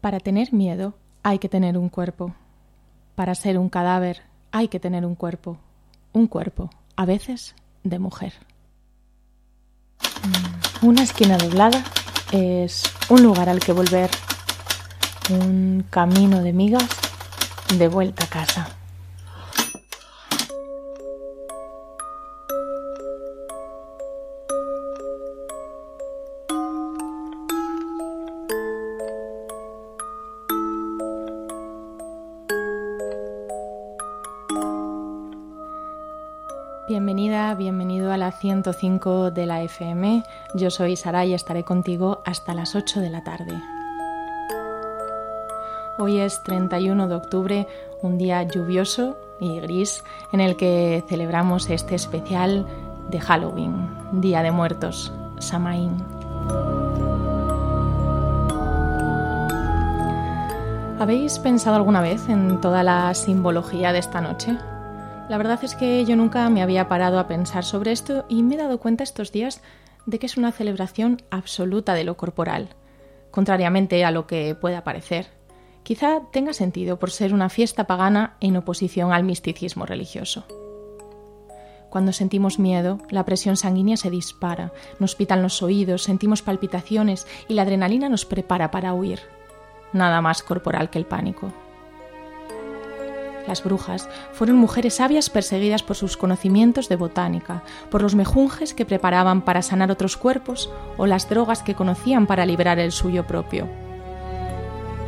Para tener miedo hay que tener un cuerpo. Para ser un cadáver hay que tener un cuerpo. Un cuerpo, a veces, de mujer. Una esquina doblada es un lugar al que volver. Un camino de migas de vuelta a casa. de la FM. Yo soy Sara y estaré contigo hasta las 8 de la tarde. Hoy es 31 de octubre, un día lluvioso y gris en el que celebramos este especial de Halloween, Día de Muertos, Samaín. ¿Habéis pensado alguna vez en toda la simbología de esta noche? La verdad es que yo nunca me había parado a pensar sobre esto y me he dado cuenta estos días de que es una celebración absoluta de lo corporal, contrariamente a lo que pueda parecer. Quizá tenga sentido por ser una fiesta pagana en oposición al misticismo religioso. Cuando sentimos miedo, la presión sanguínea se dispara, nos pitan los oídos, sentimos palpitaciones y la adrenalina nos prepara para huir. Nada más corporal que el pánico. Las brujas fueron mujeres sabias perseguidas por sus conocimientos de botánica, por los mejunjes que preparaban para sanar otros cuerpos o las drogas que conocían para liberar el suyo propio.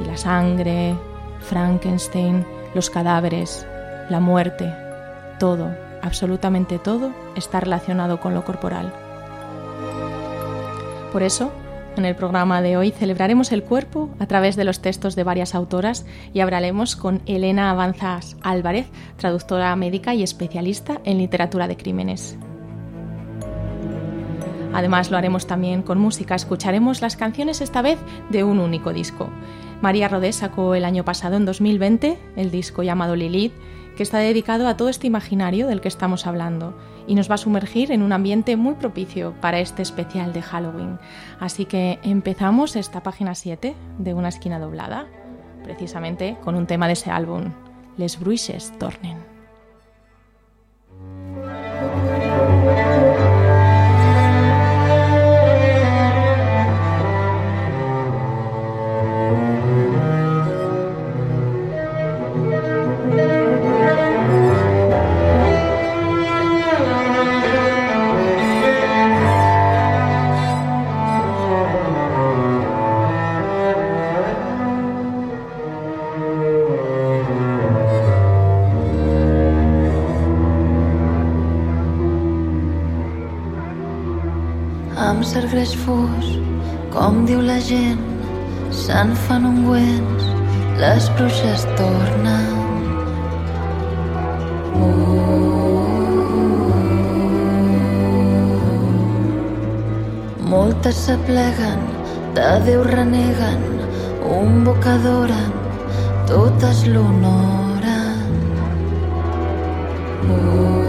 Y la sangre, Frankenstein, los cadáveres, la muerte, todo, absolutamente todo, está relacionado con lo corporal. Por eso, en el programa de hoy celebraremos el cuerpo a través de los textos de varias autoras y hablaremos con Elena Avanzas Álvarez, traductora médica y especialista en literatura de crímenes. Además lo haremos también con música, escucharemos las canciones esta vez de un único disco. María Rodés sacó el año pasado, en 2020, el disco llamado Lilith, que está dedicado a todo este imaginario del que estamos hablando y nos va a sumergir en un ambiente muy propicio para este especial de Halloween. Así que empezamos esta página 7 de Una esquina doblada, precisamente con un tema de ese álbum, Les Bruixes Tornen. Greix fos, com diu la gent, se'n fan ungüents, les bruixes tornen. Moltes s'apleguen, de Déu reneguen, un boc adoren, totes l'honoren. Uh,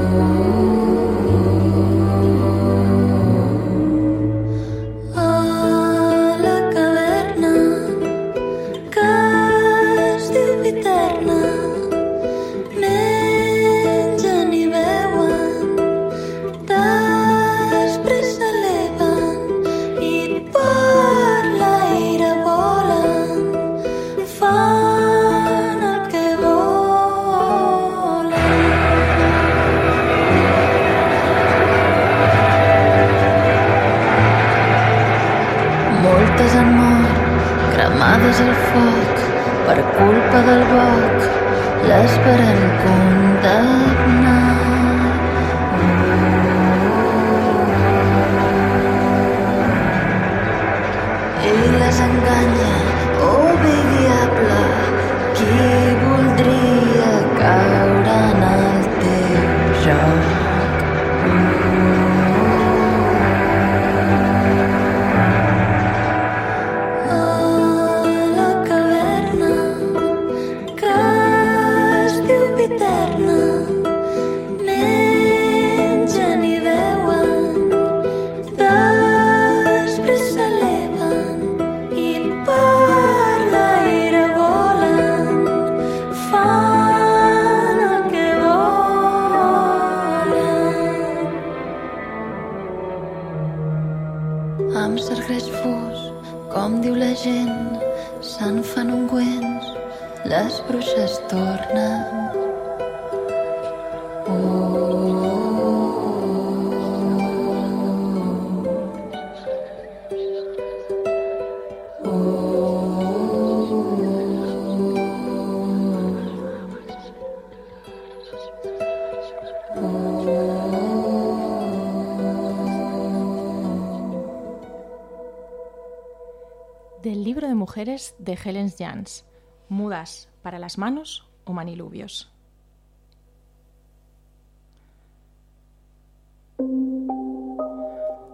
Del libro de mujeres de Helen Jans, Mudas para las manos o manilubios.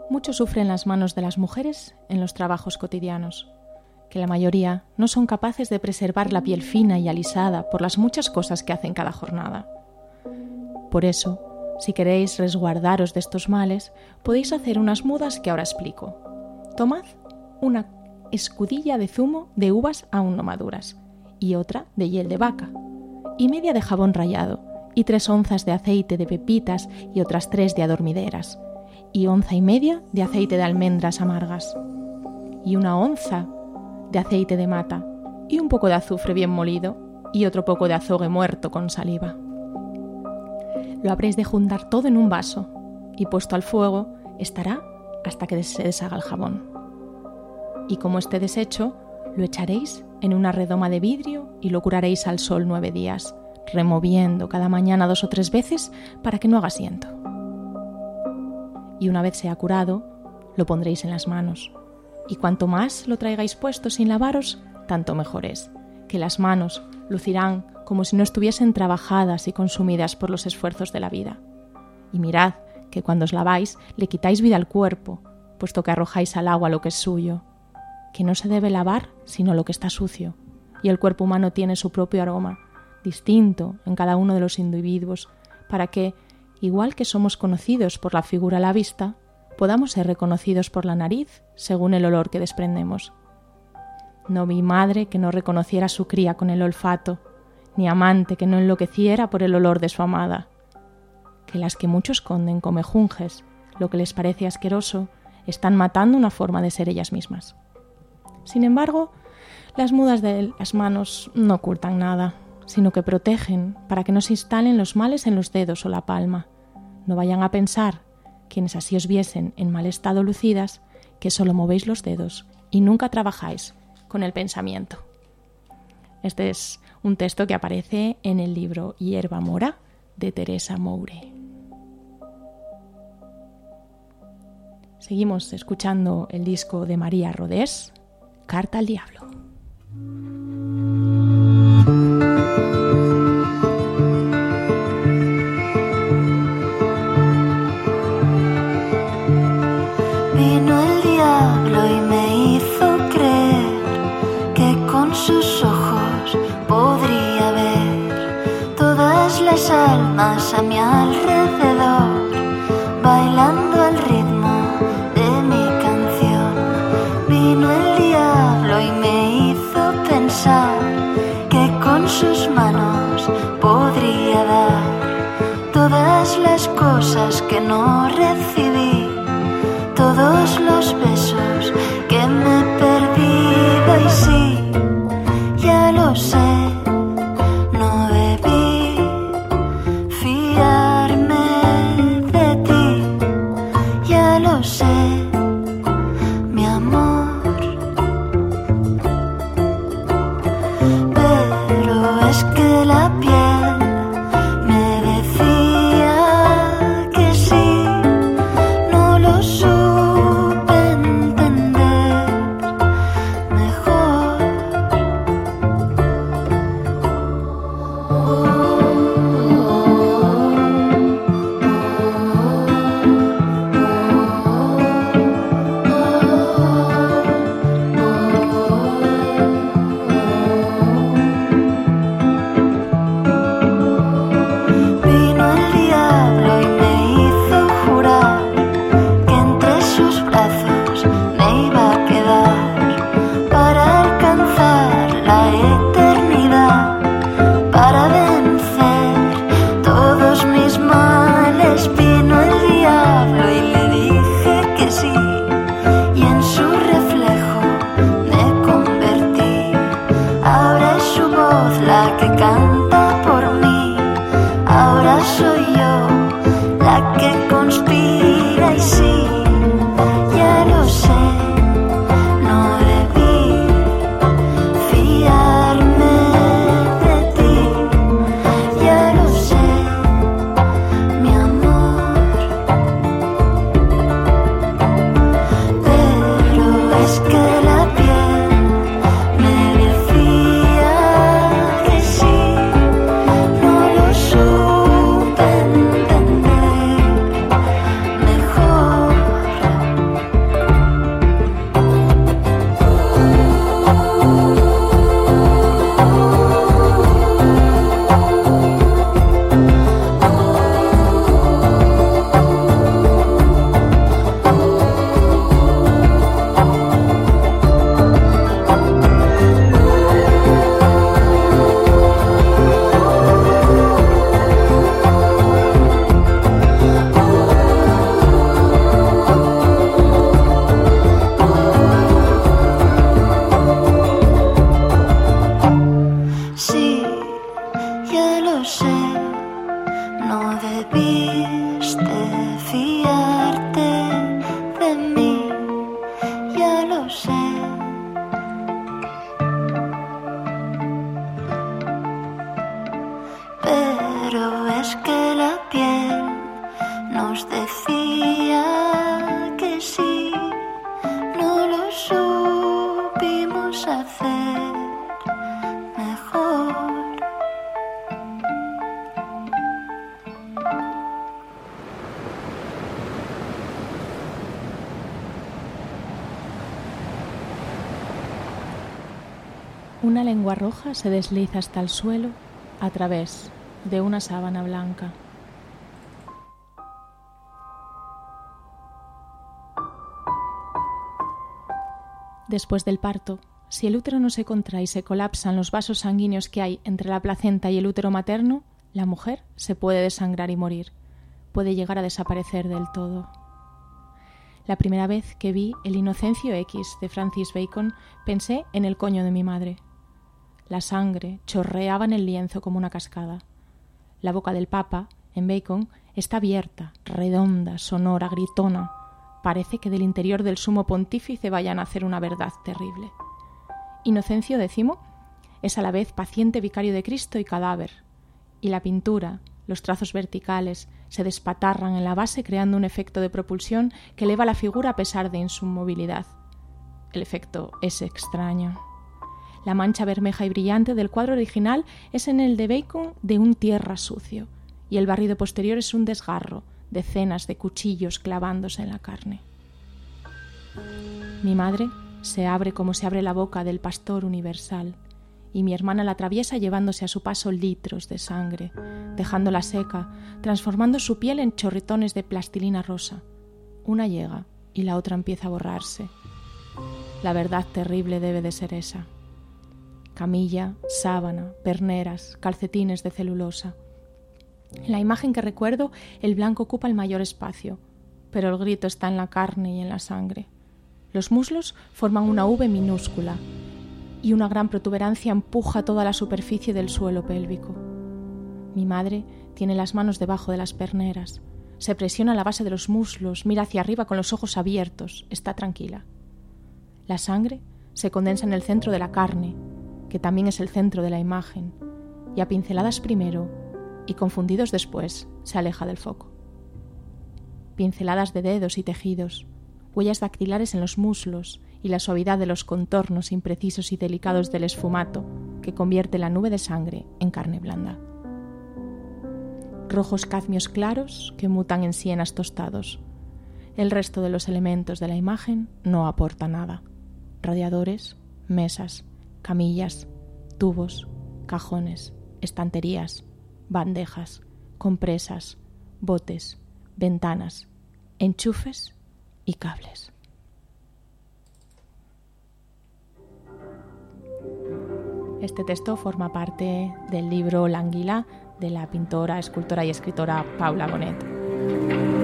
Mucho sufren las manos de las mujeres en los trabajos cotidianos, que la mayoría no son capaces de preservar la piel fina y alisada por las muchas cosas que hacen cada jornada. Por eso, si queréis resguardaros de estos males, podéis hacer unas mudas que ahora explico. Tomad una escudilla de zumo de uvas aún no maduras y otra de hiel de vaca, y media de jabón rallado, y tres onzas de aceite de pepitas y otras tres de adormideras, y onza y media de aceite de almendras amargas, y una onza de aceite de mata, y un poco de azufre bien molido, y otro poco de azogue muerto con saliva. Lo habréis de juntar todo en un vaso, y puesto al fuego estará hasta que se deshaga el jabón. Y como esté deshecho, lo echaréis en una redoma de vidrio y lo curaréis al sol nueve días, removiendo cada mañana dos o tres veces para que no haga asiento. Y una vez sea curado, lo pondréis en las manos. Y cuanto más lo traigáis puesto sin lavaros, tanto mejor es, que las manos lucirán como si no estuviesen trabajadas y consumidas por los esfuerzos de la vida. Y mirad que cuando os laváis le quitáis vida al cuerpo, puesto que arrojáis al agua lo que es suyo, que no se debe lavar sino lo que está sucio, y el cuerpo humano tiene su propio aroma, distinto en cada uno de los individuos, para que, igual que somos conocidos por la figura a la vista, podamos ser reconocidos por la nariz según el olor que desprendemos. No vi madre que no reconociera a su cría con el olfato, ni amante que no enloqueciera por el olor de su amada. Que las que muchos esconden come junges, lo que les parece asqueroso, están matando una forma de ser ellas mismas. Sin embargo, las mudas de las manos no ocultan nada, sino que protegen para que no se instalen los males en los dedos o la palma. No vayan a pensar, quienes así os viesen en mal estado lucidas, que solo movéis los dedos y nunca trabajáis con el pensamiento. Este es un texto que aparece en el libro Hierba Mora de Teresa Moure. Seguimos escuchando el disco de María Rodés, Carta al Diablo. Vino el diablo y me hizo creer que con sus ojos podría ver todas las almas a mi alrededor que no recibí. Todos los besos roja se desliza hasta el suelo a través de una sábana blanca. Después del parto, si el útero no se contrae y se colapsan los vasos sanguíneos que hay entre la placenta y el útero materno, la mujer se puede desangrar y morir. Puede llegar a desaparecer del todo. La primera vez que vi El Inocencio X de Francis Bacon pensé en el coño de mi madre. La sangre chorreaba en el lienzo como una cascada. La boca del Papa, en Bacon, está abierta, redonda, sonora, gritona. Parece que del interior del sumo pontífice vaya a nacer una verdad terrible. Inocencio X es a la vez paciente vicario de Cristo y cadáver, y la pintura, los trazos verticales, se despatarran en la base creando un efecto de propulsión que eleva la figura a pesar de su movilidad. El efecto es extraño. La mancha bermeja y brillante del cuadro original es en el de Bacon de un tierra sucio, y el barrido posterior es un desgarro, decenas de cuchillos clavándose en la carne. Mi madre se abre como se abre la boca del pastor universal, y mi hermana la atraviesa llevándose a su paso litros de sangre, dejándola seca, transformando su piel en chorretones de plastilina rosa. Una llega y la otra empieza a borrarse. La verdad terrible debe de ser esa camilla, sábana, perneras, calcetines de celulosa. En la imagen que recuerdo, el blanco ocupa el mayor espacio, pero el grito está en la carne y en la sangre. Los muslos forman una V minúscula y una gran protuberancia empuja toda la superficie del suelo pélvico. Mi madre tiene las manos debajo de las perneras, se presiona la base de los muslos, mira hacia arriba con los ojos abiertos, está tranquila. La sangre se condensa en el centro de la carne, que también es el centro de la imagen, y a pinceladas primero y confundidos después se aleja del foco. Pinceladas de dedos y tejidos, huellas dactilares en los muslos y la suavidad de los contornos imprecisos y delicados del esfumato que convierte la nube de sangre en carne blanda. Rojos cadmios claros que mutan en sienas tostados. El resto de los elementos de la imagen no aporta nada. Radiadores, mesas, camillas, tubos, cajones, estanterías, bandejas, compresas, botes, ventanas, enchufes y cables. Este texto forma parte del libro L'Anguila de la pintora, escultora y escritora Paula Bonet.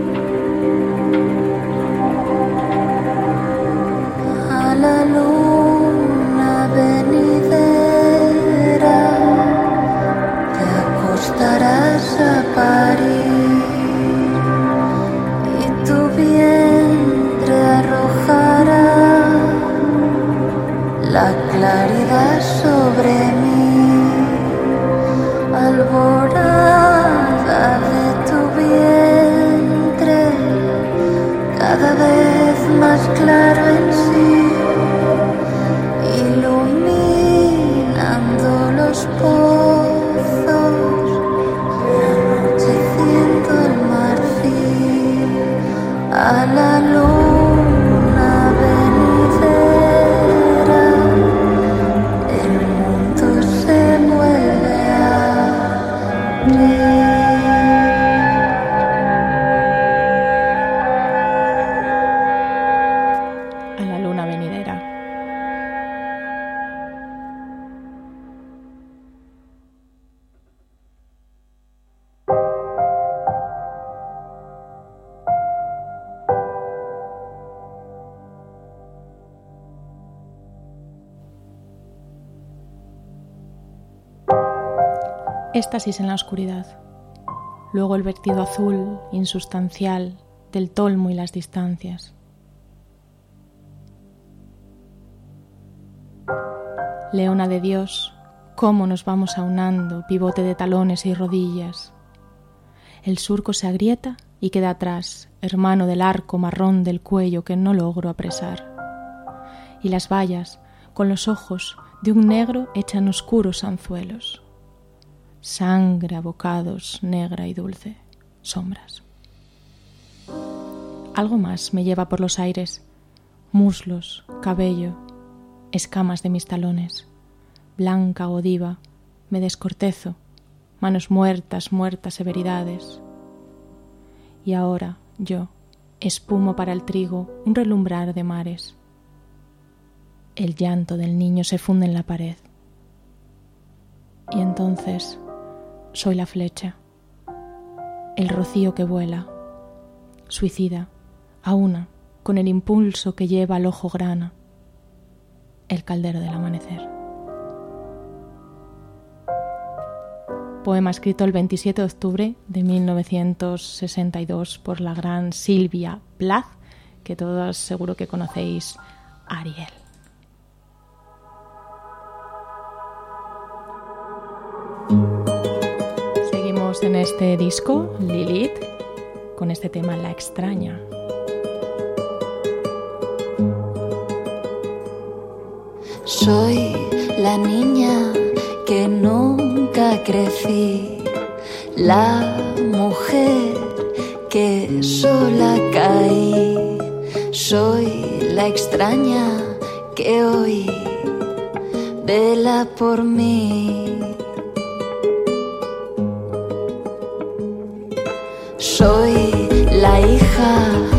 En la oscuridad, luego el vertido azul, insustancial, del tolmo y las distancias. Leona de Dios, cómo nos vamos aunando, pivote de talones y rodillas. El surco se agrieta y queda atrás, hermano del arco marrón del cuello que no logro apresar. Y las vallas, con los ojos de un negro, echan oscuros anzuelos sangre a bocados, negra y dulce, sombras. Algo más me lleva por los aires, muslos, cabello, escamas de mis talones, blanca godiva, me descortezo, manos muertas, muertas severidades. Y ahora yo, espumo para el trigo, un relumbrar de mares. El llanto del niño se funde en la pared. Y entonces soy la flecha, el rocío que vuela, suicida, a una, con el impulso que lleva al ojo grana, el caldero del amanecer. Poema escrito el 27 de octubre de 1962 por la gran Silvia Plath, que todos seguro que conocéis, Ariel. En este disco, Lilith, con este tema La extraña. Soy la niña que nunca crecí, la mujer que sola caí. Soy la extraña que hoy vela por mí. La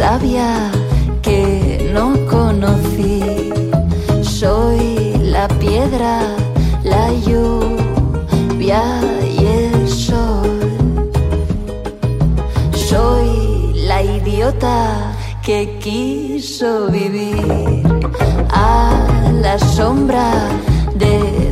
sabia que no conocí. Soy la piedra, la lluvia y el sol. Soy la idiota que quiso vivir a la sombra de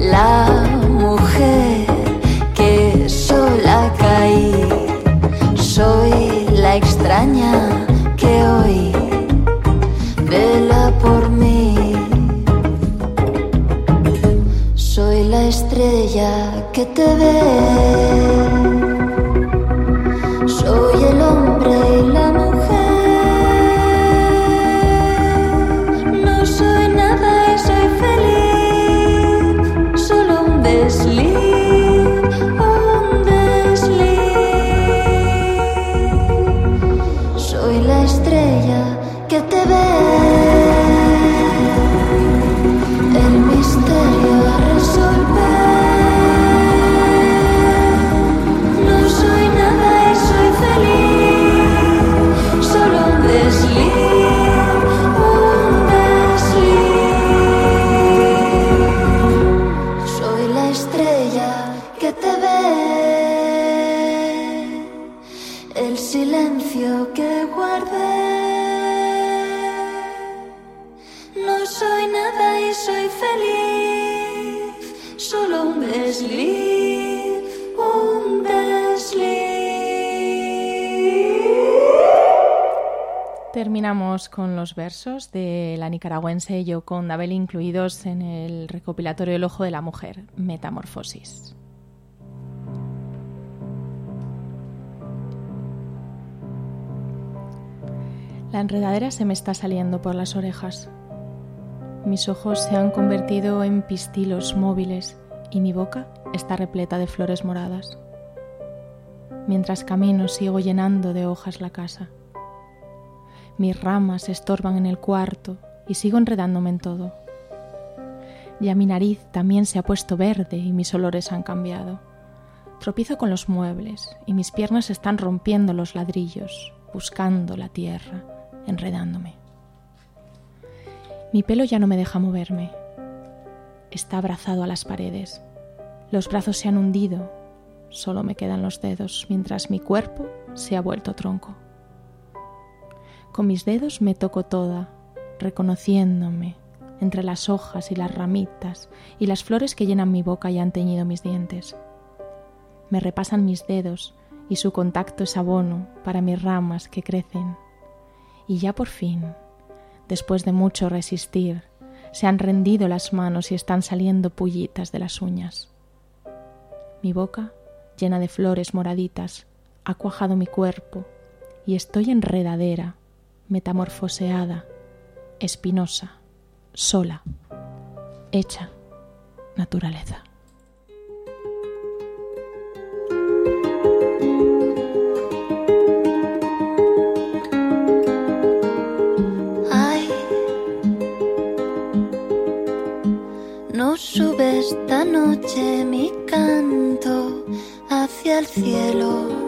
la mujer que sola caí. Soy la extraña que hoy vela por mí. Soy la estrella que te ve. Versos de la nicaragüense con Dabel incluidos en el recopilatorio El Ojo de la Mujer, Metamorfosis. La enredadera se me está saliendo por las orejas. Mis ojos se han convertido en pistilos móviles y mi boca está repleta de flores moradas. Mientras camino sigo llenando de hojas la casa. Mis ramas estorban en el cuarto y sigo enredándome en todo. Ya mi nariz también se ha puesto verde y mis olores han cambiado. Tropiezo con los muebles y mis piernas están rompiendo los ladrillos, buscando la tierra, enredándome. Mi pelo ya no me deja moverme. Está abrazado a las paredes. Los brazos se han hundido. Solo me quedan los dedos mientras mi cuerpo se ha vuelto tronco. Con mis dedos me toco toda, reconociéndome entre las hojas y las ramitas y las flores que llenan mi boca y han teñido mis dientes. Me repasan mis dedos y su contacto es abono para mis ramas que crecen. Y ya por fin, después de mucho resistir, se han rendido las manos y están saliendo pullitas de las uñas. Mi boca, llena de flores moraditas, ha cuajado mi cuerpo y estoy enredadera metamorfoseada, espinosa, sola, hecha naturaleza. Ay, no sube esta noche mi canto hacia el cielo.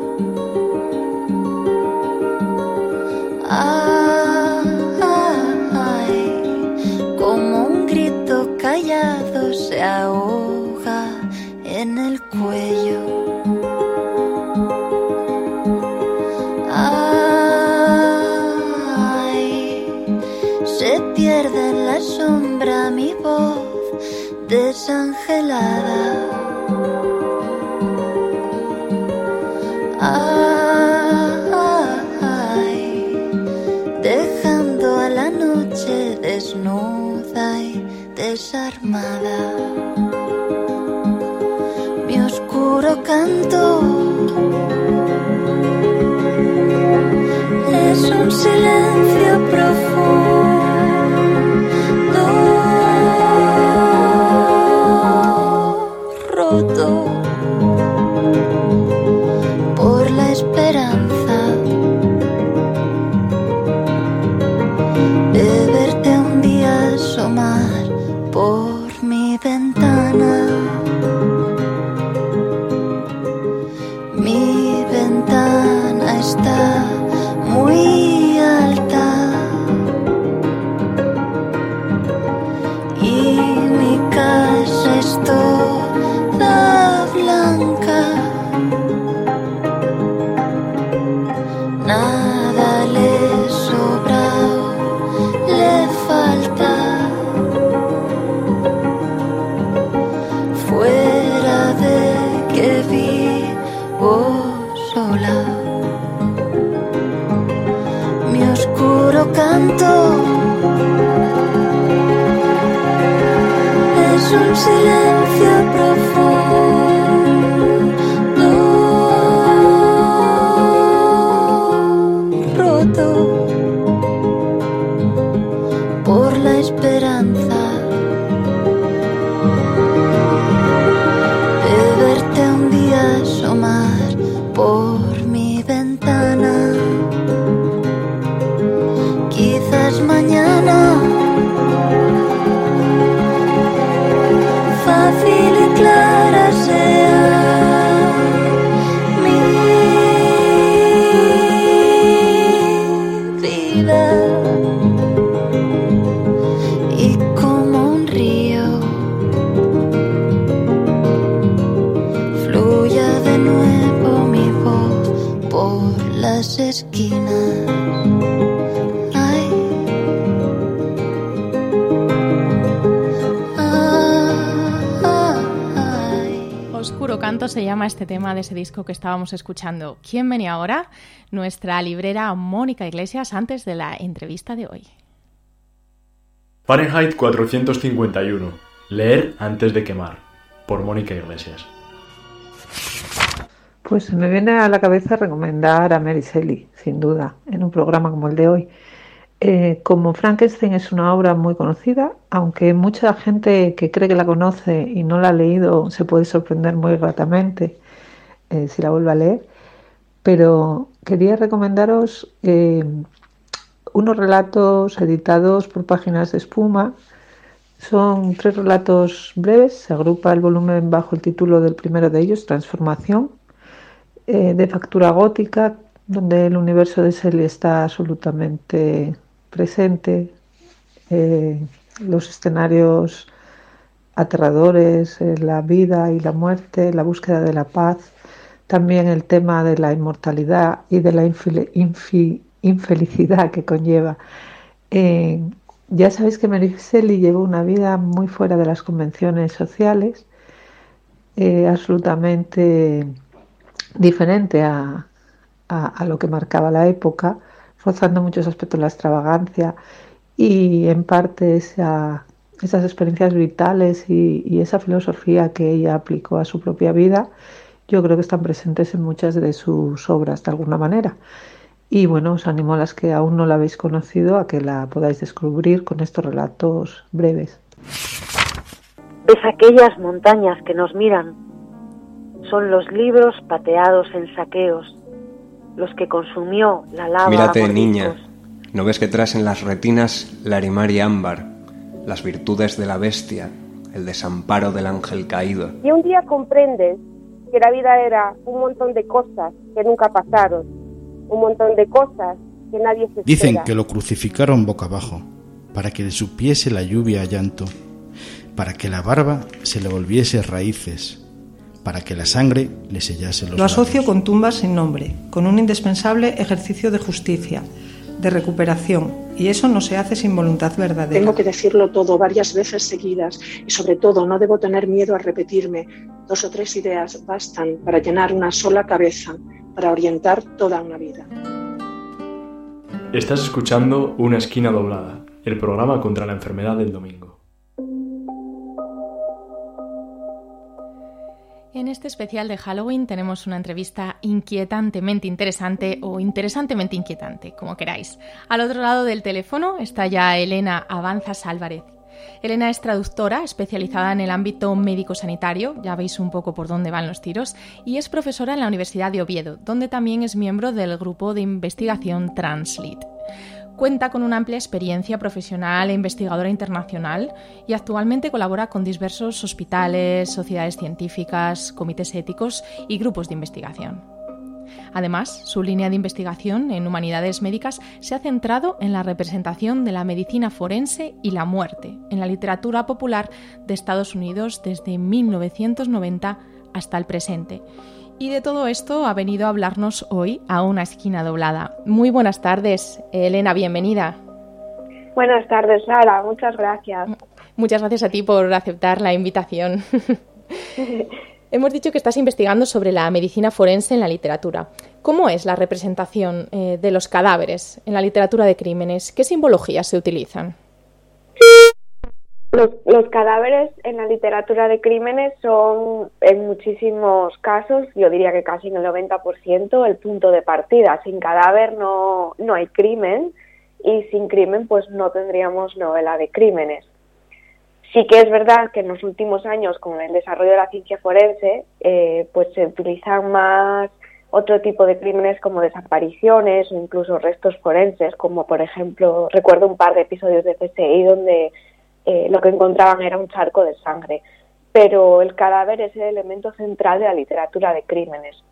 Se ahoga es un silencio profundo, llama este tema de ese disco que estábamos escuchando. ¿Quién venía ahora? Nuestra librera Mónica Iglesias antes de la entrevista de hoy. Fahrenheit 451. Leer antes de quemar. Por Mónica Iglesias. Pues me viene a la cabeza recomendar a Mary Shelley, sin duda, en un programa como el de hoy. Eh, como Frankenstein es una obra muy conocida, aunque mucha gente que cree que la conoce y no la ha leído se puede sorprender muy gratamente eh, si la vuelve a leer, pero quería recomendaros eh, unos relatos editados por páginas de espuma. Son tres relatos breves, se agrupa el volumen bajo el título del primero de ellos, Transformación, de factura gótica, donde el universo de Shelley está absolutamente presente, eh, los escenarios aterradores, eh, la vida y la muerte, la búsqueda de la paz, también el tema de la inmortalidad y de la infelicidad que conlleva. Eh, ya sabéis que Shelley llevó una vida muy fuera de las convenciones sociales, absolutamente diferente a, lo que marcaba la época rozando muchos aspectos la extravagancia y en parte esa, esas experiencias vitales y, esa filosofía que ella aplicó a su propia vida, yo creo que están presentes en muchas de sus obras de alguna manera. Y bueno, os animo a las que aún no la habéis conocido a que la podáis descubrir con estos relatos breves. Es aquellas montañas que nos miran, son los libros pateados en saqueos, los que consumió la lava. Mírate, niña, ¿no ves que traes en las retinas la y ámbar, las virtudes de la bestia, el desamparo del ángel caído? Y un día comprendes que la vida era un montón de cosas que nunca pasaron, un montón de cosas que nadie se Dicen que lo crucificaron boca abajo, para que le supiese la lluvia a llanto, para que la barba se le volviese raíces, para que la sangre le sellase los Lo asocio con tumbas sin nombre, con un indispensable ejercicio de justicia, de recuperación, y eso no se hace sin voluntad verdadera. Tengo que decirlo todo varias veces seguidas y sobre todo no debo tener miedo a repetirme. Dos o tres ideas bastan para llenar una sola cabeza, para orientar toda una vida. Estás escuchando Una esquina doblada, el programa contra la enfermedad del domingo. En este especial de Halloween tenemos una entrevista inquietantemente interesante o interesantemente inquietante, como queráis. Al otro lado del teléfono está ya Elena Avanzas Álvarez. Elena es traductora especializada en el ámbito médico-sanitario, ya veis un poco por dónde van los tiros, y es profesora en la Universidad de Oviedo, donde también es miembro del grupo de investigación Translit. Cuenta con una amplia experiencia profesional e investigadora internacional y actualmente colabora con diversos hospitales, sociedades científicas, comités éticos y grupos de investigación. Además, su línea de investigación en humanidades médicas se ha centrado en la representación de la medicina forense y la muerte en la literatura popular de Estados Unidos desde 1990 hasta el presente y de todo esto ha venido a hablarnos hoy a una esquina doblada. Muy buenas tardes, Elena, bienvenida. Buenas tardes, Sara, muchas gracias. Muchas gracias a ti por aceptar la invitación. Hemos dicho que estás investigando sobre la medicina forense en la literatura. ¿Cómo es la representación eh, de los cadáveres en la literatura de crímenes? ¿Qué simbologías se utilizan? Los, cadáveres en la literatura de crímenes son, en muchísimos casos, yo diría que casi en el 90%, el punto de partida. Sin cadáver no, no hay crimen y sin crimen pues no tendríamos novela de crímenes. Sí que es verdad que en los últimos años, con el desarrollo de la ciencia forense, eh, pues se utilizan más otro tipo de crímenes como desapariciones o incluso restos forenses, como por ejemplo, recuerdo un par de episodios de CSI donde eh, lo que encontraban era un charco de sangre. Pero el cadáver es el elemento central de la literatura de crímenes.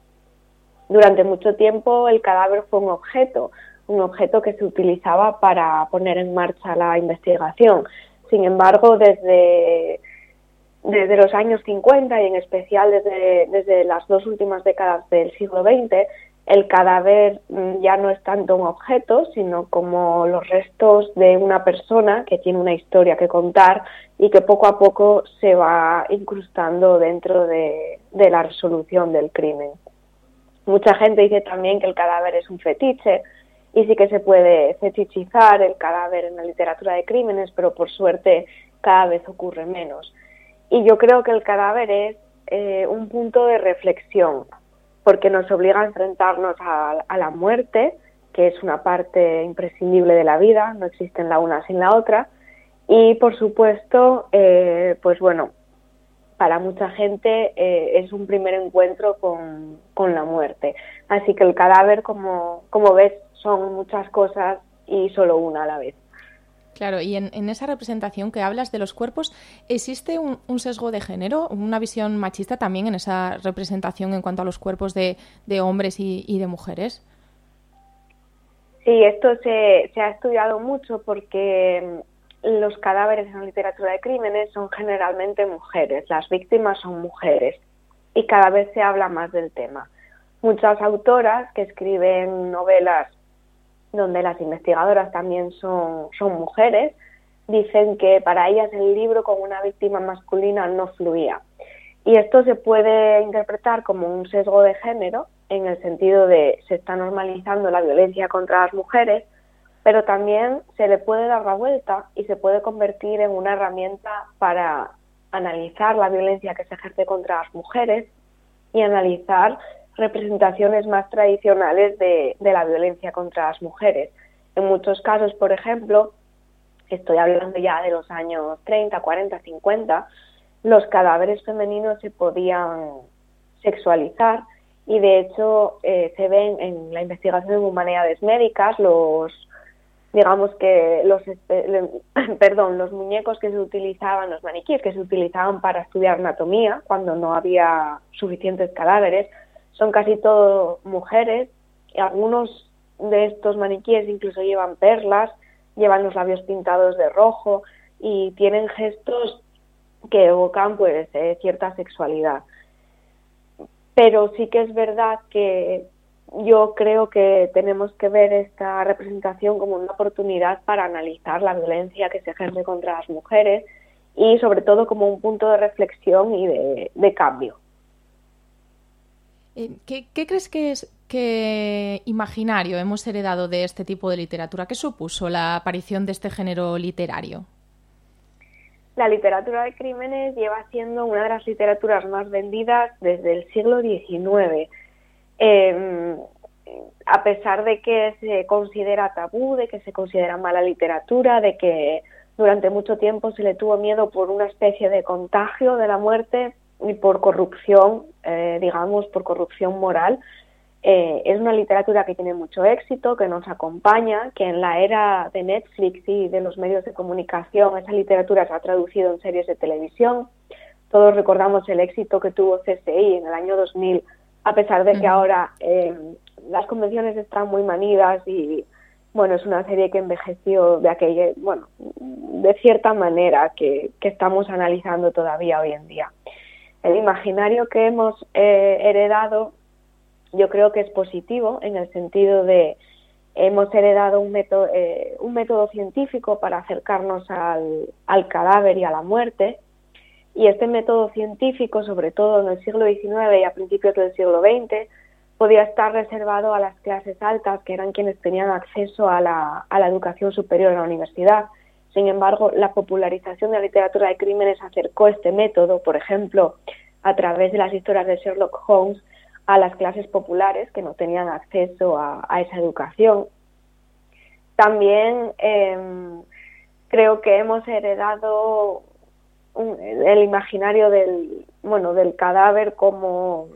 Durante mucho tiempo el cadáver fue un objeto, un objeto que se utilizaba para poner en marcha la investigación. Sin embargo, desde, desde los años 50 y en especial desde, desde las dos últimas décadas del siglo XX, el cadáver mm, ya no es tanto un objeto, sino como los restos de una persona que tiene una historia que contar y que poco a poco se va incrustando dentro de, la resolución del crimen. Mucha gente dice también que el cadáver es un fetiche y sí que se puede fetichizar el cadáver en la literatura de crímenes, pero por suerte cada vez ocurre menos. Y yo creo que el cadáver es eh, un punto de reflexión porque nos obliga a enfrentarnos a, la muerte, que es una parte imprescindible de la vida, no existen la una sin la otra, y por supuesto, eh, pues bueno, para mucha gente eh, es un primer encuentro con, con, la muerte. Así que el cadáver, como, como ves, son muchas cosas y solo una a la vez. Claro, y en, esa representación que hablas de los cuerpos, ¿existe un, sesgo de género, una visión machista también en esa representación en cuanto a los cuerpos de, hombres y, de mujeres? Sí, esto se, ha estudiado mucho porque mm, los cadáveres en literatura de crímenes son generalmente mujeres, las víctimas son mujeres y cada vez se habla más del tema. Muchas autoras que escriben novelas donde las investigadoras también son, son mujeres, dicen que para ellas el libro con una víctima masculina no fluía. Y esto se puede interpretar como un sesgo de género, en el sentido de se está normalizando la violencia contra las mujeres, pero también se le puede dar la vuelta y se puede convertir en una herramienta para analizar la violencia que se ejerce contra las mujeres y analizar representaciones más tradicionales de, la violencia contra las mujeres. En muchos casos, por ejemplo, estoy hablando ya de los años 30, 40, 50, los cadáveres femeninos se podían sexualizar y de hecho eh, se ven en la investigación de humanidades médicas los digamos que los perdón los muñecos que se utilizaban los maniquíes que se utilizaban para estudiar anatomía cuando no había suficientes cadáveres son casi todo mujeres y algunos de estos maniquíes incluso llevan perlas, llevan los labios pintados de rojo y tienen gestos que evocan pues eh, cierta sexualidad. Pero sí que es verdad que yo creo que tenemos que ver esta representación como una oportunidad para analizar la violencia que se ejerce contra las mujeres y sobre todo como un punto de reflexión y de cambio. Eh, ¿Qué, crees que es que imaginario hemos heredado de este tipo de literatura? ¿Qué supuso la aparición de este género literario? La literatura de crímenes lleva siendo una de las literaturas más vendidas desde el siglo XIX. Em, a pesar de que se considera tabú, de que se considera mala literatura, de que durante mucho tiempo se le tuvo miedo por una especie de contagio de la muerte, y por corrupción, eh, digamos, por corrupción moral. Eh, es una literatura que tiene mucho éxito, que nos acompaña, que en la era de Netflix y de los medios de comunicación esa literatura se ha traducido en series de televisión. Todos recordamos el éxito que tuvo CSI en el año 2000, a pesar de que ahora eh, las convenciones están muy manidas y bueno, es una serie que envejeció de aquella, bueno, de cierta manera que, que estamos analizando todavía hoy en día el imaginario que hemos eh, heredado yo creo que es positivo en el sentido de hemos heredado un método, eh, un método científico para acercarnos al, cadáver y a la muerte y este método científico, sobre todo en el siglo XIX y a principios del siglo XX, podía estar reservado a las clases altas, que eran quienes tenían acceso a la educación superior en la universidad. Sin embargo, la popularización de la literatura de crímenes acercó este método, por ejemplo, a través de las historias de Sherlock Holmes, a las clases populares que no tenían acceso a, esa educación. También em, creo que hemos heredado el imaginario del bueno del cadáver como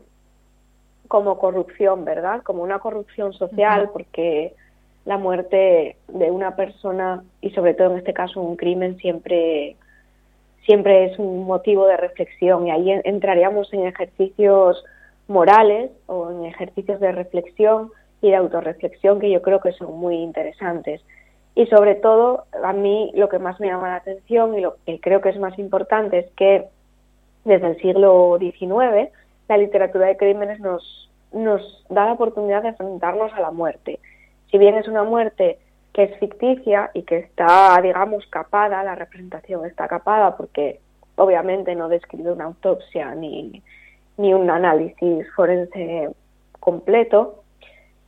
como corrupción, ¿verdad? Como una corrupción social, porque la muerte de una persona y sobre todo en este caso un crimen siempre siempre es un motivo de reflexión y ahí entraríamos en ejercicios morales o en ejercicios de reflexión y de autorreflexión que yo creo que son muy interesantes. Y sobre todo, a mí lo que más me llama la atención y lo que creo que es más importante es que desde el siglo XIX la literatura de crímenes nos, nos da la oportunidad de enfrentarnos a la muerte. Si bien es una muerte que es ficticia y que está, digamos, capada, la representación está capada porque obviamente no describe una autopsia ni, ni un análisis forense completo,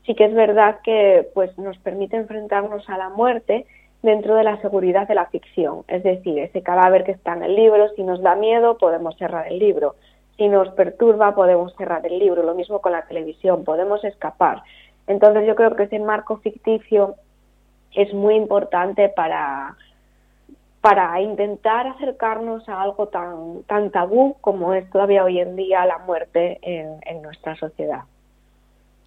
sí que es verdad que pues nos permite enfrentarnos a la muerte dentro de la seguridad de la ficción. Es decir, ese cadáver que está en el libro, si nos da miedo, podemos cerrar el libro. Si nos perturba, podemos cerrar el libro. Lo mismo con la televisión, podemos escapar. Entonces yo creo que ese marco ficticio es muy importante para, para intentar acercarnos a algo tan, tan tabú como es todavía hoy en día la muerte en nuestra sociedad.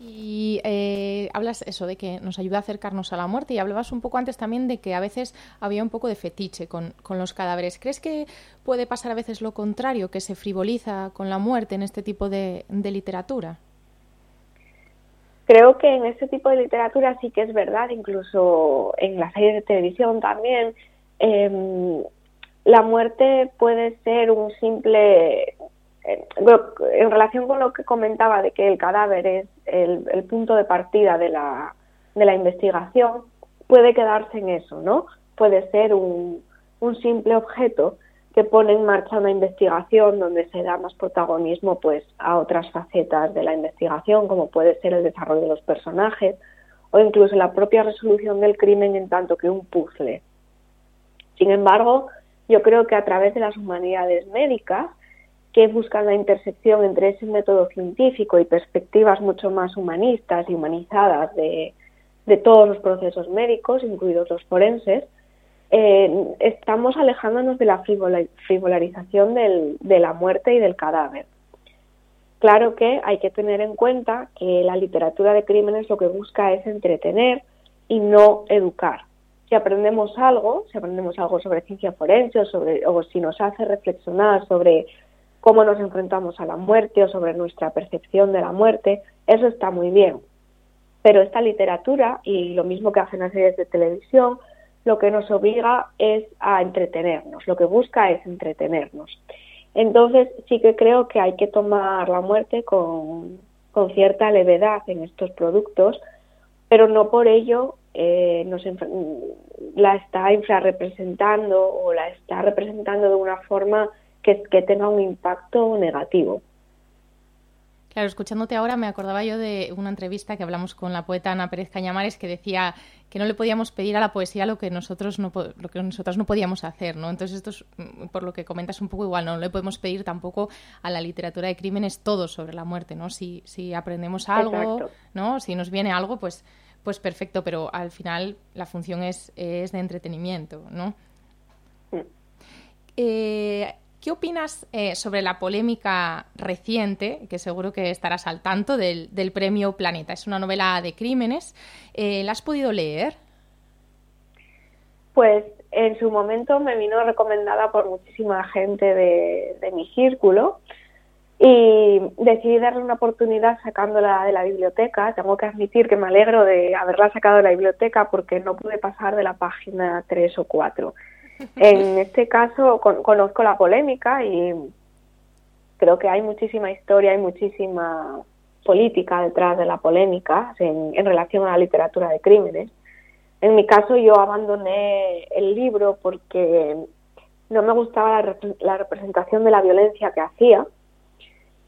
Y eh, hablas eso de que nos ayuda a acercarnos a la muerte y hablabas un poco antes también de que a veces había un poco de fetiche con, los cadáveres. ¿Crees que puede pasar a veces lo contrario, que se frivoliza con la muerte en este tipo de, literatura? Creo que en este tipo de literatura sí que es verdad, incluso en las series de televisión también, em, la muerte puede ser un simple eh, en relación con lo que comentaba de que el cadáver es el, punto de partida de la, de la investigación, puede quedarse en eso, ¿no? Puede ser un, un simple objeto que pone en marcha una investigación donde se da más protagonismo pues a otras facetas de la investigación como puede ser el desarrollo de los personajes o incluso la propia resolución del crimen en tanto que un puzzle. Sin embargo, yo creo que a través de las humanidades médicas que buscan la intersección entre ese método científico y perspectivas mucho más humanistas y humanizadas de, todos los procesos médicos, incluidos los forenses, eh, estamos alejándonos de la frivolarización de la muerte y del cadáver. Claro que hay que tener en cuenta que la literatura de crímenes lo que busca es entretener y no educar. Si aprendemos algo, si aprendemos algo sobre ciencia forense o, sobre, o si nos hace reflexionar sobre cómo nos enfrentamos a la muerte o sobre nuestra percepción de la muerte, eso está muy bien. Pero esta literatura, y lo mismo que hacen las series de televisión, lo que nos obliga es a entretenernos, lo que busca es entretenernos. Entonces sí que creo que hay que tomar la muerte con, cierta levedad en estos productos, pero no por ello eh, nos la está infrarrepresentando o la está representando de una forma que, tenga un impacto negativo. Claro, escuchándote ahora me acordaba yo de una entrevista que hablamos con la poeta Ana Pérez Cañamares que decía que no le podíamos pedir a la poesía lo que nosotros no lo que nosotras no podíamos hacer, ¿no? Entonces esto es mm, por lo que comentas un poco igual, no le podemos pedir tampoco a la literatura de crímenes todo sobre la muerte, ¿no? Si, si aprendemos algo, ¿no? Si nos viene algo, pues pues perfecto, pero al final la función es, es de entretenimiento, ¿no? Mm. Eh, ¿Qué opinas eh, sobre la polémica reciente, que seguro que estarás al tanto, del, premio Planeta? Es una novela de crímenes. Eh, ¿La has podido leer? Pues en su momento me vino recomendada por muchísima gente de, de mi círculo y decidí darle una oportunidad sacándola de la biblioteca. Tengo que admitir que me alegro de haberla sacado de la biblioteca porque no pude pasar de la página 3 o 4. En este caso conozco la polémica y creo que hay muchísima historia y muchísima política detrás de la polémica en, relación a la literatura de crímenes. En mi caso yo abandoné el libro porque no me gustaba la, representación de la violencia que hacía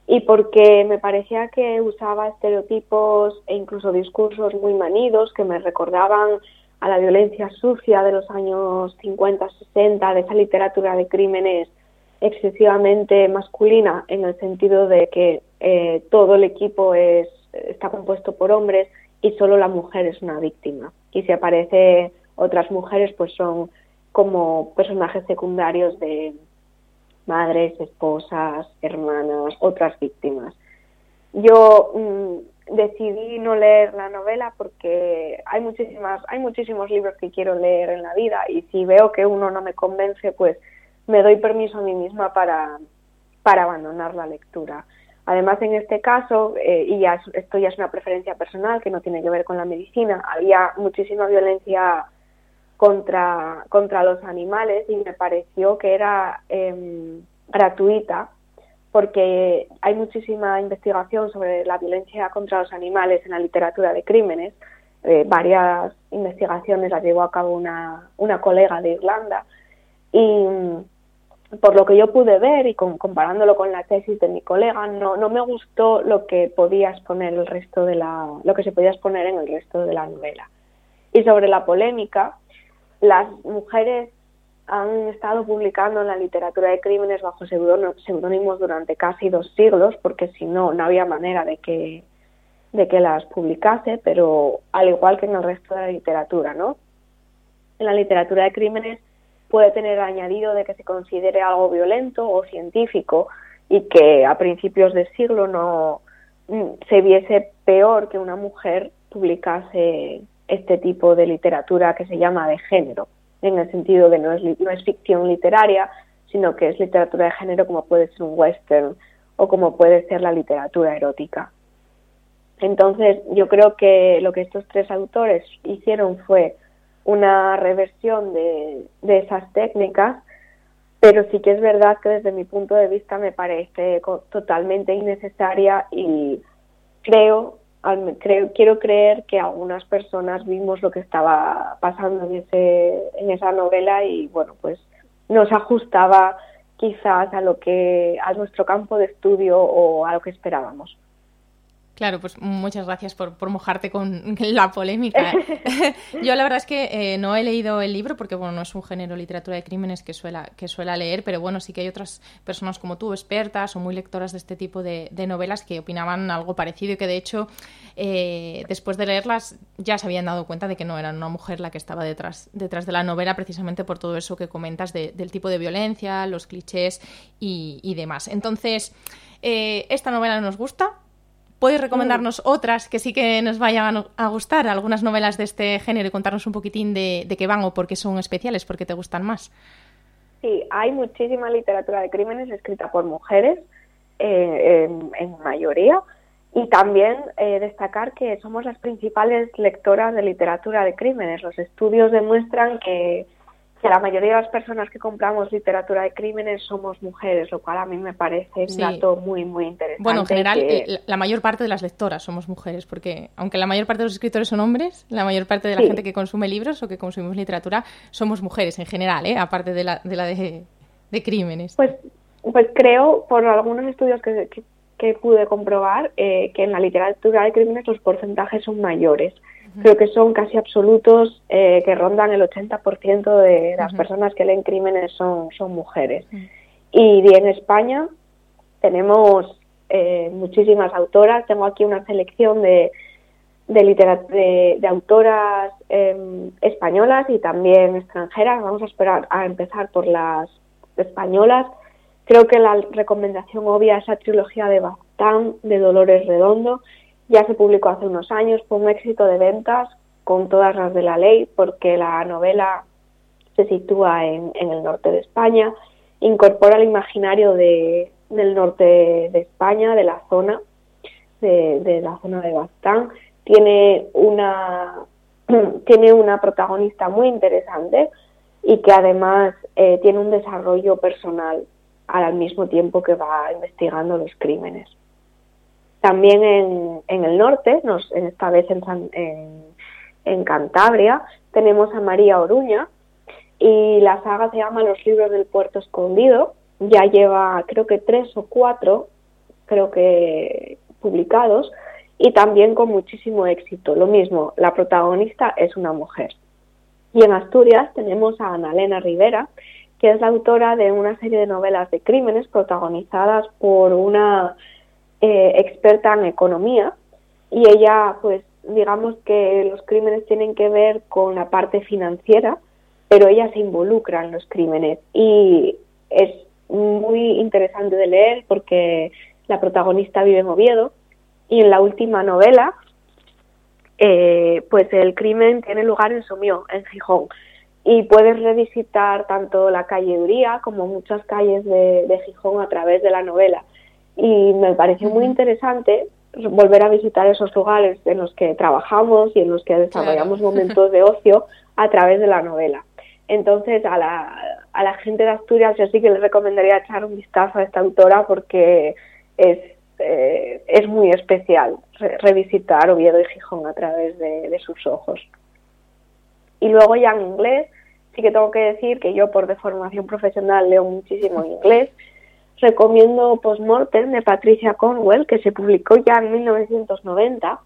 y porque me parecía que usaba estereotipos e incluso discursos muy manidos que me recordaban a la violencia sucia de los años 50, 60, de esa literatura de crímenes excesivamente masculina, en el sentido de que eh, todo el equipo es, está compuesto por hombres y solo la mujer es una víctima. Y si aparece otras mujeres, pues son como personajes secundarios de madres, esposas, hermanas, otras víctimas. Yo mm, decidí no leer la novela porque hay muchísimas hay muchísimos libros que quiero leer en la vida y si veo que uno no me convence pues me doy permiso a mí misma para para abandonar la lectura. Además en este caso eh, y ya esto ya es una preferencia personal que no tiene que ver con la medicina había muchísima violencia contra contra los animales y me pareció que era em, gratuita porque hay muchísima investigación sobre la violencia contra los animales en la literatura de crímenes. Eh, varias investigaciones las llevó a cabo una, una colega de Irlanda y mm, por lo que yo pude ver y comparándolo con la tesis de mi colega, no, no me gustó lo que podía exponer el resto de la, lo que se podía exponer en el resto de la novela. Y sobre la polémica, las mujeres han estado publicando en la literatura de crímenes bajo seudónimos durante casi dos siglos, porque si no, no había manera de que, de que las publicase, pero al igual que en el resto de la literatura, ¿no? En la literatura de crímenes puede tener añadido de que se considere algo violento o científico y que a principios de siglo no mm, se viese peor que una mujer publicase este tipo de literatura que se llama de género en el sentido de no es, no es ficción literaria, sino que es literatura de género como puede ser un western o como puede ser la literatura erótica. Entonces, yo creo que lo que estos tres autores hicieron fue una reversión de, de esas técnicas, pero sí que es verdad que desde mi punto de vista me parece totalmente innecesaria y creo quiero creer que algunas personas vimos lo que estaba pasando en, ese, en esa novela y bueno, pues nos ajustaba quizás a lo que a nuestro campo de estudio o a lo que esperábamos. Claro, pues muchas gracias por, por mojarte con la polémica. Yo la verdad es que eh, no he leído el libro porque bueno, no es un género literatura de crímenes que suela, que suela leer, pero bueno, sí que hay otras personas como tú, expertas o muy lectoras de este tipo de, novelas que opinaban algo parecido y que de hecho eh, después de leerlas ya se habían dado cuenta de que no era una mujer la que estaba detrás, detrás de la novela precisamente por todo eso que comentas del tipo de violencia, los clichés y, demás. Entonces, eh, esta novela nos gusta, ¿Puedes recomendarnos otras que sí que nos vayan a gustar? Algunas novelas de este género y contarnos un poquitín de, qué van o por qué son especiales, por qué te gustan más. Sí, hay muchísima literatura de crímenes escrita por mujeres, eh, en, mayoría, y también eh, destacar que somos las principales lectoras de literatura de crímenes. Los estudios demuestran que que la mayoría de las personas que compramos literatura de crímenes somos mujeres, lo cual a mí me parece un dato muy, muy interesante. Bueno, en general, la mayor parte de las lectoras somos mujeres, porque aunque la mayor parte de los escritores son hombres, la mayor parte de la gente que consume libros o que consumimos literatura somos mujeres en general, ¿eh? aparte de la de, la de, crímenes. Pues, pues creo, por algunos estudios que, que, pude comprobar, eh, que en la literatura de crímenes los porcentajes son mayores creo que son casi absolutos, eh, que rondan el 80% de las personas que leen crímenes son, son mujeres. Y en España tenemos eh, muchísimas autoras, tengo aquí una selección de, de, de, autoras em, españolas y también extranjeras. Vamos a esperar a empezar por las españolas. Creo que la recomendación obvia es la trilogía de Bastán de Dolores Redondo ya se publicó hace unos años, fue un éxito de ventas con todas las de la ley, porque la novela se sitúa en, el norte de España, incorpora el imaginario de, del norte de España, de la zona, de, la zona de Bastán. Tiene una, tiene una protagonista muy interesante y que además eh, tiene un desarrollo personal al mismo tiempo que va investigando los crímenes. También en, en el norte, nos, en esta vez en, en, Cantabria, tenemos a María Oruña y la saga se llama Los libros del puerto escondido. Ya lleva creo que tres o cuatro, creo que publicados y también con muchísimo éxito. Lo mismo, la protagonista es una mujer. Y en Asturias tenemos a Ana Elena Rivera, que es la autora de una serie de novelas de crímenes protagonizadas por una eh, experta en economía y ella, pues, digamos que los crímenes tienen que ver con la parte financiera, pero ella se involucra en los crímenes y es muy interesante de leer porque la protagonista vive en Oviedo y en la última novela, eh, pues el crimen tiene lugar en Somió, en Gijón. Y puedes revisitar tanto la calle Uría como muchas calles de Gijón a través de la novela y me pareció muy interesante volver a visitar esos lugares en los que trabajamos y en los que desarrollamos momentos de ocio a través de la novela. Entonces, a la, a la gente de Asturias yo sí que les recomendaría echar un vistazo a esta autora porque es, eh, es muy especial revisitar Oviedo y Gijón a través de, sus ojos. Y luego ya en inglés, sí que tengo que decir que yo por deformación profesional leo muchísimo en inglés. Recomiendo Postmortem de Patricia Conwell, que se publicó ya en 1990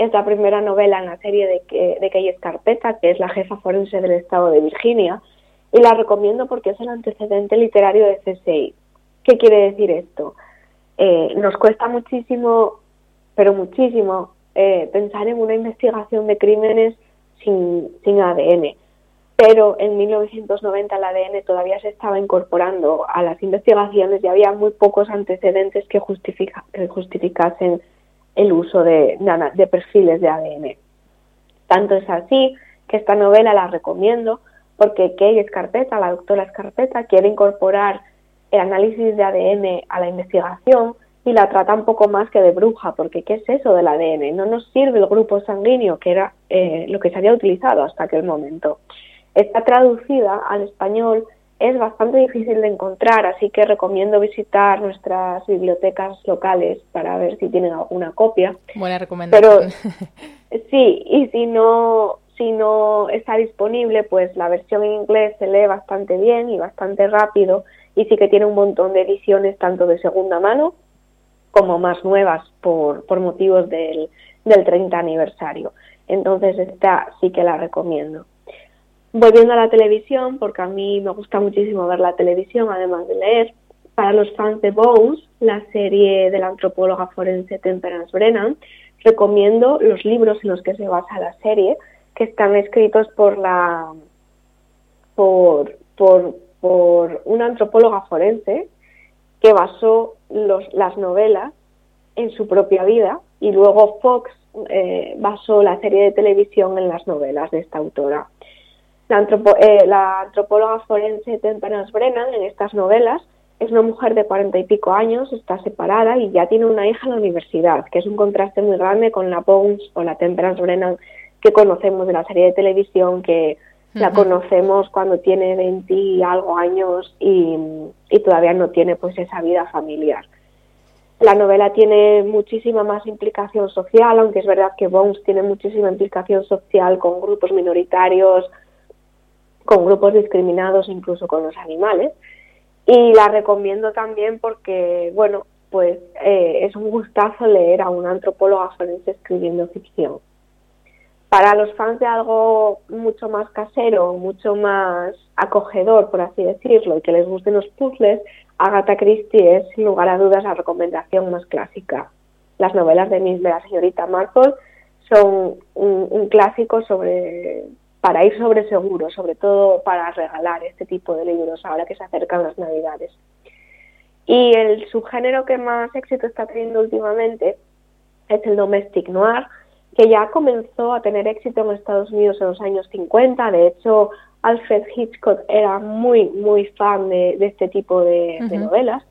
es la primera novela en la serie de, que, de Kay Escarpeta, que es la jefa forense del estado de Virginia, y la recomiendo porque es el antecedente literario de CSI. ¿Qué quiere decir esto? Eh, nos cuesta muchísimo, pero muchísimo, eh, pensar en una investigación de crímenes sin, sin ADN. Pero en 1990 el ADN todavía se estaba incorporando a las investigaciones y había muy pocos antecedentes que, justifica, que justificasen el uso de, de perfiles de ADN. Tanto es así que esta novela la recomiendo porque Kay Escarpeta, la doctora Escarpeta, quiere incorporar el análisis de ADN a la investigación y la trata un poco más que de bruja, porque ¿qué es eso del ADN? No nos sirve el grupo sanguíneo, que era eh, lo que se había utilizado hasta aquel momento. Está traducida al español es bastante difícil de encontrar, así que recomiendo visitar nuestras bibliotecas locales para ver si tienen alguna copia. Buena recomendación. Pero sí, y si no si no está disponible, pues la versión en inglés se lee bastante bien y bastante rápido y sí que tiene un montón de ediciones tanto de segunda mano como más nuevas por, por motivos del, del 30 aniversario. Entonces esta sí que la recomiendo. Volviendo a la televisión, porque a mí me gusta muchísimo ver la televisión, además de leer, para los fans de Bones, la serie de la antropóloga forense Temperance Brennan, recomiendo los libros en los que se basa la serie, que están escritos por la por, por, por una antropóloga forense que basó los, las novelas en su propia vida y luego Fox eh, basó la serie de televisión en las novelas de esta autora. Eh, la, antropóloga forense Temperance Brennan en estas novelas es una mujer de cuarenta y pico años, está separada y ya tiene una hija en la universidad, que es un contraste muy grande con la Bones o la Temperance Brennan que conocemos de la serie de televisión, que la conocemos cuando tiene 20 y algo años y, y, todavía no tiene pues esa vida familiar. La novela tiene muchísima más implicación social, aunque es verdad que Bones tiene muchísima implicación social con grupos minoritarios, con grupos discriminados, incluso con los animales. Y la recomiendo también porque, bueno, pues eh, es un gustazo leer a una antropóloga forense escribiendo ficción. Para los fans de algo mucho más casero, mucho más acogedor, por así decirlo, y que les gusten los puzzles, Agatha Christie es, sin lugar a dudas, la recomendación más clásica. Las novelas de Miss de la señorita Marple son un clásico sobre para ir sobre seguro, sobre todo para regalar este tipo de libros ahora que se acercan las Navidades. Y el subgénero que más éxito está teniendo últimamente es el domestic noir, que ya comenzó a tener éxito en Estados Unidos en los años 50. De hecho, Alfred Hitchcock era muy, muy fan de, este tipo de, de, novelas.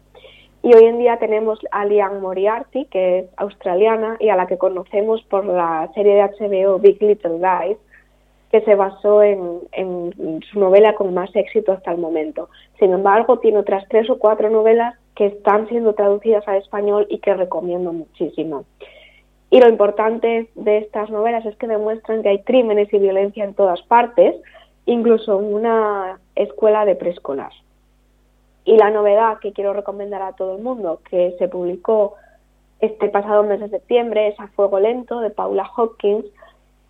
Y hoy en día tenemos a Liane Moriarty, que es australiana y a la que conocemos por la serie de HBO Big Little Lies, que se basó en, su novela con más éxito hasta el momento. Sin embargo, tiene otras tres o cuatro novelas que están siendo traducidas al español y que recomiendo muchísimo. Y lo importante de estas novelas es que demuestran que hay crímenes y violencia en todas partes, incluso en una escuela de preescolar. Y la novedad que quiero recomendar a todo el mundo, que se publicó este pasado mes de septiembre, es A Fuego Lento, de Paula Hopkins,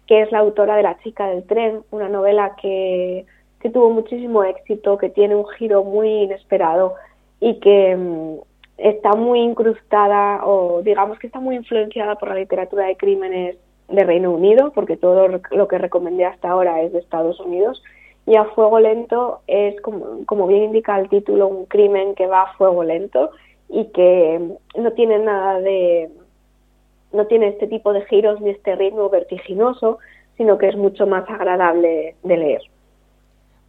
que es la autora de La chica del tren, una novela que, tuvo muchísimo éxito, que tiene un giro muy inesperado y que mm, está muy incrustada o digamos que está muy influenciada por la literatura de crímenes de Reino Unido, porque todo lo que recomendé hasta ahora es de Estados Unidos. Y a fuego lento es, como, como bien indica el título, un crimen que va a fuego lento y que no tiene nada de, no tiene este tipo de giros ni este ritmo vertiginoso, sino que es mucho más agradable de leer.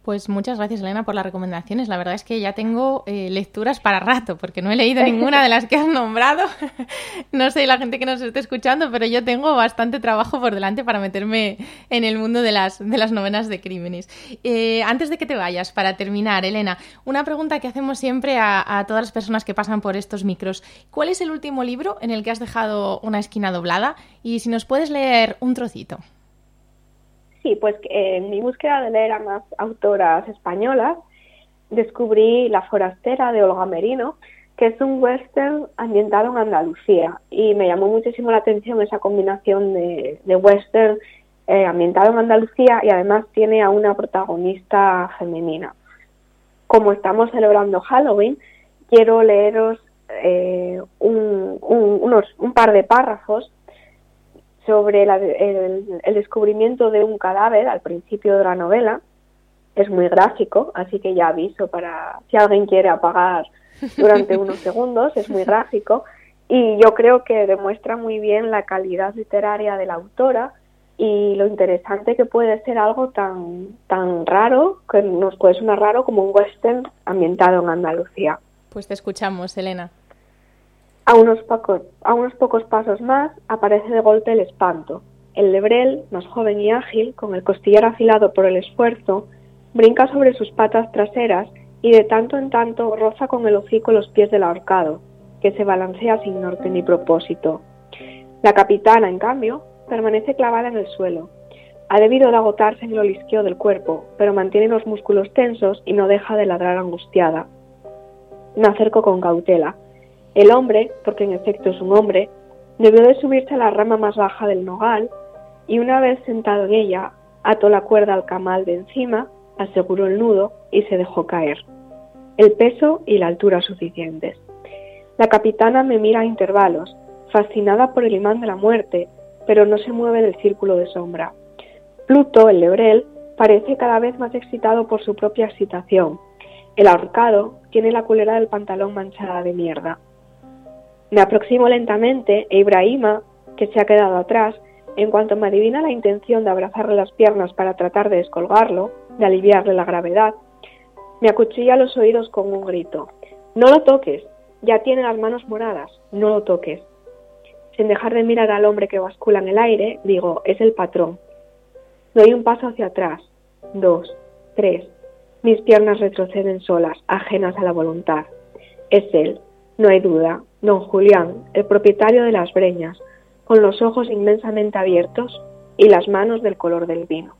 Pues muchas gracias, Elena, por las recomendaciones. La verdad es que ya tengo eh, lecturas para rato, porque no he leído ninguna de las que has nombrado. no sé la gente que nos esté escuchando, pero yo tengo bastante trabajo por delante para meterme en el mundo de las, de las novenas de crímenes. Eh, antes de que te vayas, para terminar, Elena, una pregunta que hacemos siempre a, a todas las personas que pasan por estos micros. ¿Cuál es el último libro en el que has dejado una esquina doblada? Y si nos puedes leer un trocito. Sí, pues en mi búsqueda de leer a más autoras españolas, descubrí La forastera de Olga Merino, que es un western ambientado en Andalucía y me llamó muchísimo la atención esa combinación de, western eh, ambientado en Andalucía y además tiene a una protagonista femenina. Como estamos celebrando Halloween, quiero leeros eh, un, unos, un par de párrafos sobre el, descubrimiento de un cadáver al principio de la novela. Es muy gráfico, así que ya aviso para si alguien quiere apagar durante unos segundos, es muy gráfico y yo creo que demuestra muy bien la calidad literaria de la autora y lo interesante que puede ser algo tan, tan raro, que nos puede sonar raro como un western ambientado en Andalucía. Pues te escuchamos, Elena. A unos, pocos, pasos más aparece de golpe el espanto. El lebrel, más joven y ágil, con el costillar afilado por el esfuerzo, brinca sobre sus patas traseras y de tanto en tanto roza con el hocico los pies del ahorcado, que se balancea sin norte ni propósito. La capitana, en cambio, permanece clavada en el suelo. Ha debido de agotarse en el olisqueo del cuerpo, pero mantiene los músculos tensos y no deja de ladrar angustiada. Me acerco con cautela el hombre, porque en efecto es un hombre, debió de subirse a la rama más baja del nogal y una vez sentado en ella, ató la cuerda al camal de encima, aseguró el nudo y se dejó caer. El peso y la altura suficientes. La capitana me mira a intervalos, fascinada por el imán de la muerte, pero no se mueve del círculo de sombra. Pluto, el lebrel, parece cada vez más excitado por su propia excitación. El ahorcado tiene la culera del pantalón manchada de mierda. Me aproximo lentamente e Ibrahima, que se ha quedado atrás, en cuanto me adivina la intención de abrazarle las piernas para tratar de descolgarlo, de aliviarle la gravedad, me acuchilla los oídos con un grito. No lo toques, ya tiene las manos moradas, no lo toques. Sin dejar de mirar al hombre que bascula en el aire, digo, es el patrón. Doy un paso hacia atrás, dos, tres. Mis piernas retroceden solas, ajenas a la voluntad. Es él, no hay duda, don Julián, el propietario de las breñas, con los ojos inmensamente abiertos y las manos del color del vino.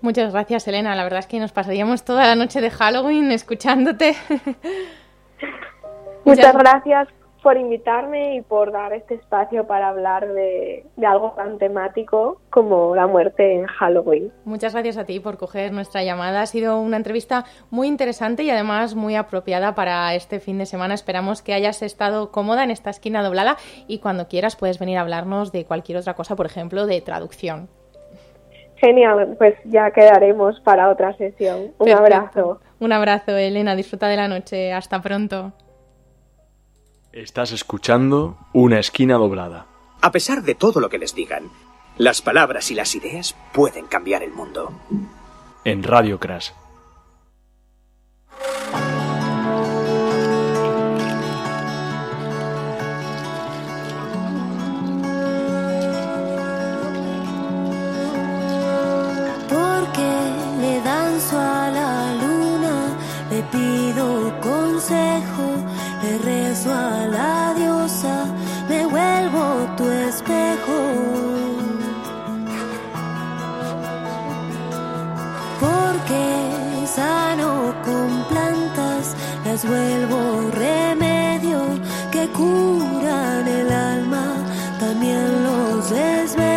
Muchas gracias, Elena. La verdad es que nos pasaríamos toda la noche de Halloween escuchándote. Muchas gracias por invitarme y por dar este espacio para hablar de, algo tan temático como la muerte en Halloween. Muchas gracias a ti por coger nuestra llamada. Ha sido una entrevista muy interesante y además muy apropiada para este fin de semana. Esperamos que hayas estado cómoda en esta esquina doblada y cuando quieras puedes venir a hablarnos de cualquier otra cosa, por ejemplo, de traducción. Genial, pues ya quedaremos para otra sesión. Un abrazo. Un abrazo, Elena. Disfruta de la noche. Hasta pronto. Estás escuchando Una esquina doblada. A pesar de todo lo que les digan, las palabras y las ideas pueden cambiar el mundo. En Radio Crash. Porque le danzo a la luna, le pido consejo a la diosa, me vuelvo tu espejo. Porque sano con plantas, las vuelvo remedio que curan el alma, también los desvelo.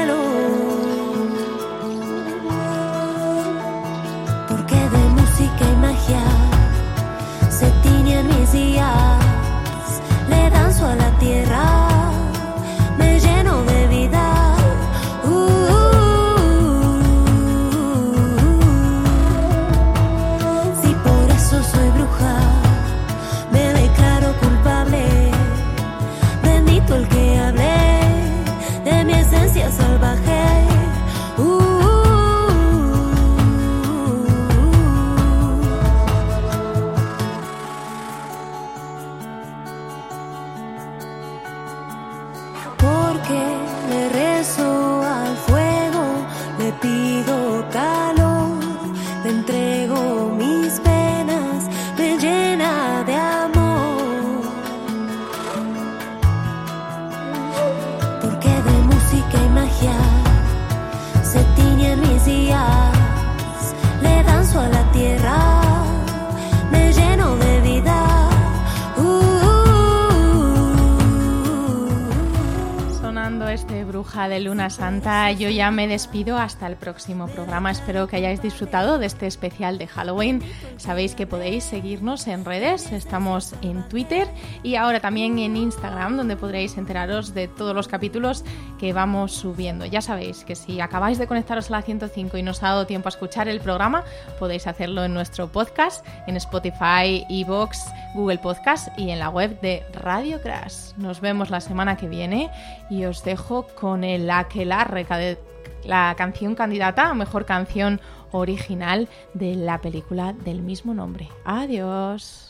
Yo ya me despido hasta el próximo programa. Espero que hayáis disfrutado de este especial de Halloween. Sabéis que podéis seguirnos en redes, estamos en Twitter y ahora también en Instagram, donde podréis enteraros de todos los capítulos que vamos subiendo. Ya sabéis que si acabáis de conectaros a la 105 y no os ha dado tiempo a escuchar el programa, podéis hacerlo en nuestro podcast, en Spotify, Evox, Google Podcast y en la web de Radio Crash. Nos vemos la semana que viene y os dejo con el Aquelarre, la canción candidata a mejor canción original de la película del mismo nombre. Adiós.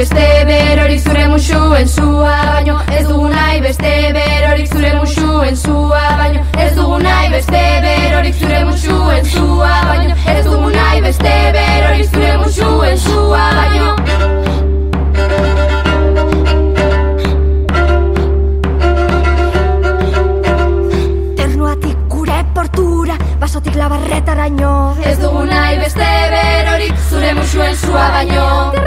Beste berorik Zure musuen zua baino Ez dugu nahi beste berorik Zure musuen zua baino Ez dugu nahi beste berorik Zure musuen zua baino Ez dugu nahi beste berorik Zure musuen zua baino Ternuatik gure portura Basotik labarretaraino. Ez dugu nahi beste berorik Zure musuen zua baino